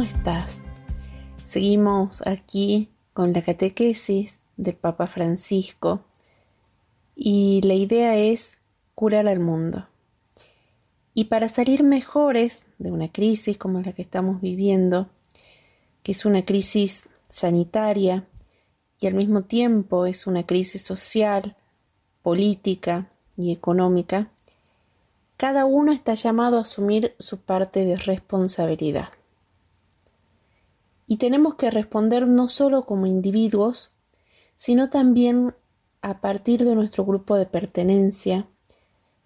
¿cómo estás? Seguimos aquí con la catequesis del Papa Francisco y la idea es curar al mundo. Y para salir mejores de una crisis como la que estamos viviendo, que es una crisis sanitaria y al mismo tiempo es una crisis social, política y económica, cada uno está llamado a asumir su parte de responsabilidad. Y tenemos que responder no solo como individuos, sino también a partir de nuestro grupo de pertenencia,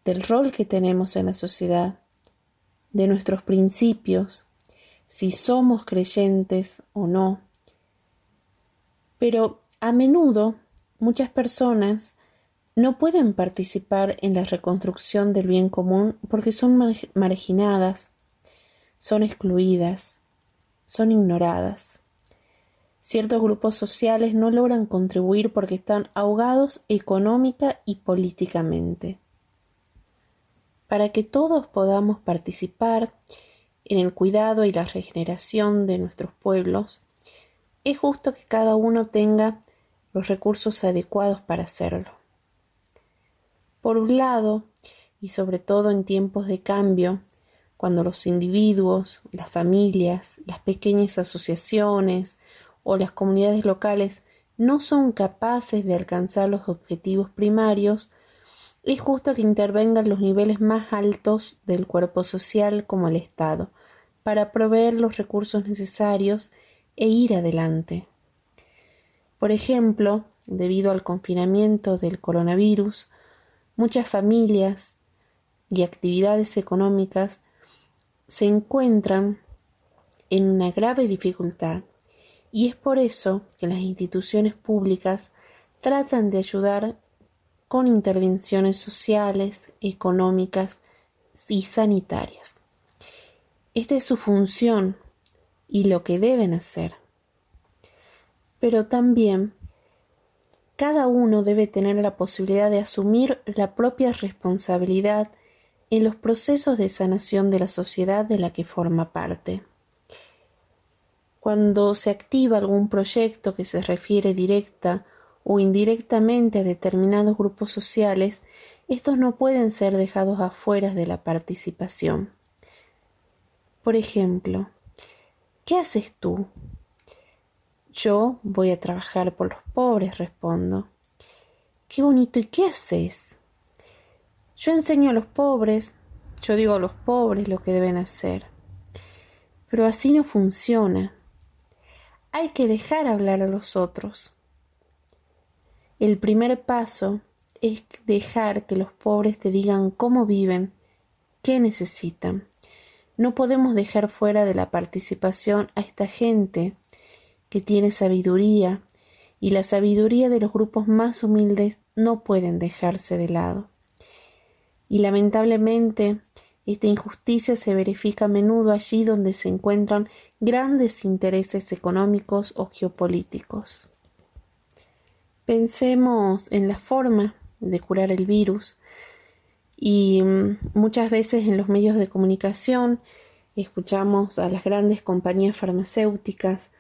del rol que tenemos en la sociedad, de nuestros principios, si somos creyentes o no. Pero a menudo muchas personas no pueden participar en la reconstrucción del bien común porque son marginadas, son excluidas, son ignoradas. Ciertos grupos sociales no logran contribuir porque están ahogados económica y políticamente. Para que todos podamos participar en el cuidado y la regeneración de nuestros pueblos, es justo que cada uno tenga los recursos adecuados para hacerlo. Por un lado, y sobre todo en tiempos de cambio, cuando los individuos, las familias, las pequeñas asociaciones o las comunidades locales no son capaces de alcanzar los objetivos primarios, es justo que intervengan los niveles más altos del cuerpo social como el Estado, para proveer los recursos necesarios e ir adelante. Por ejemplo, debido al confinamiento del coronavirus, Muchas familias y actividades económicas se encuentran en una grave dificultad y es por eso que las instituciones públicas tratan de ayudar con intervenciones sociales, económicas y sanitarias. Esta es su función y lo que deben hacer. Pero también cada uno debe tener la posibilidad de asumir la propia responsabilidad en los procesos de sanación de la sociedad de la que forma parte. Cuando se activa algún proyecto que se refiere directa o indirectamente a determinados grupos sociales, estos no pueden ser dejados afuera de la participación. Por ejemplo, ¿qué haces tú yo voy a trabajar por los pobres, respondo. Qué bonito, ¿y qué haces? Yo enseño a los pobres, yo digo a los pobres lo que deben hacer. Pero así no funciona. Hay que dejar hablar a los otros. El primer paso es dejar que los pobres te digan cómo viven, qué necesitan. No podemos dejar fuera de la participación a esta gente que tiene sabiduría, y la sabiduría de los grupos más humildes no pueden dejarse de lado. Y lamentablemente, esta injusticia se verifica a menudo allí donde se encuentran grandes intereses económicos o geopolíticos. Pensemos en la forma de curar el virus y mm, muchas veces en los medios de comunicación escuchamos a las grandes compañías farmacéuticas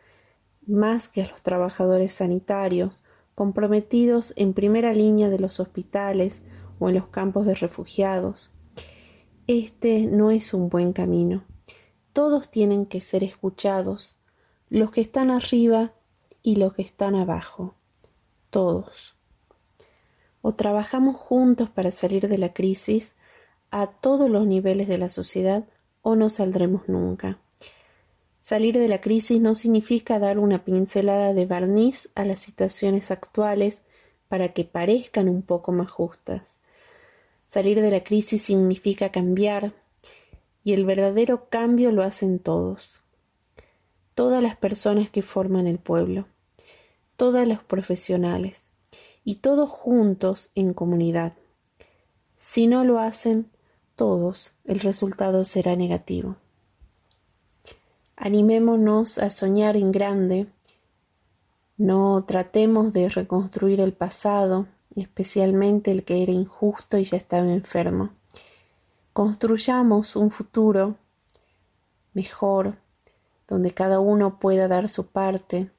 más que a los trabajadores sanitarios, comprometidos en primera línea de los hospitales o en los campos de refugiados. Este no es un buen camino. Todos tienen que ser escuchados, los que están arriba y los que están abajo. Todos. O trabajamos juntos para salir de la crisis a todos los niveles de la sociedad o no saldremos nunca. Salir de la crisis no significa dar una pincelada de barniz a las situaciones actuales para que parezcan un poco más justas. Salir de la crisis significa cambiar, y el verdadero cambio lo hacen todos. Todas las personas que forman el pueblo, todos los profesionales, y todos juntos en comunidad. Si no lo hacen todos, el resultado será negativo. Animémonos a soñar en grande. No tratemos de reconstruir el pasado, especialmente el que era injusto y ya estaba enfermo. Construyamos un futuro mejor, donde cada uno pueda dar su parte,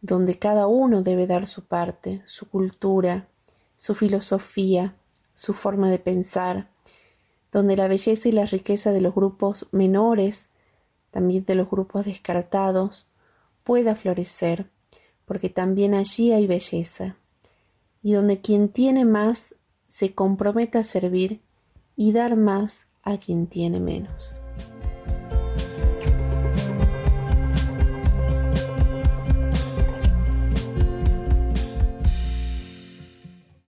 donde cada uno debe dar su parte, su cultura, su filosofía, su forma de pensar, donde la belleza y la riqueza de los grupos menores, también de los grupos descartados, pueda florecer, porque también allí hay belleza, y donde quien tiene más se comprometa a servir y dar más a quien tiene menos.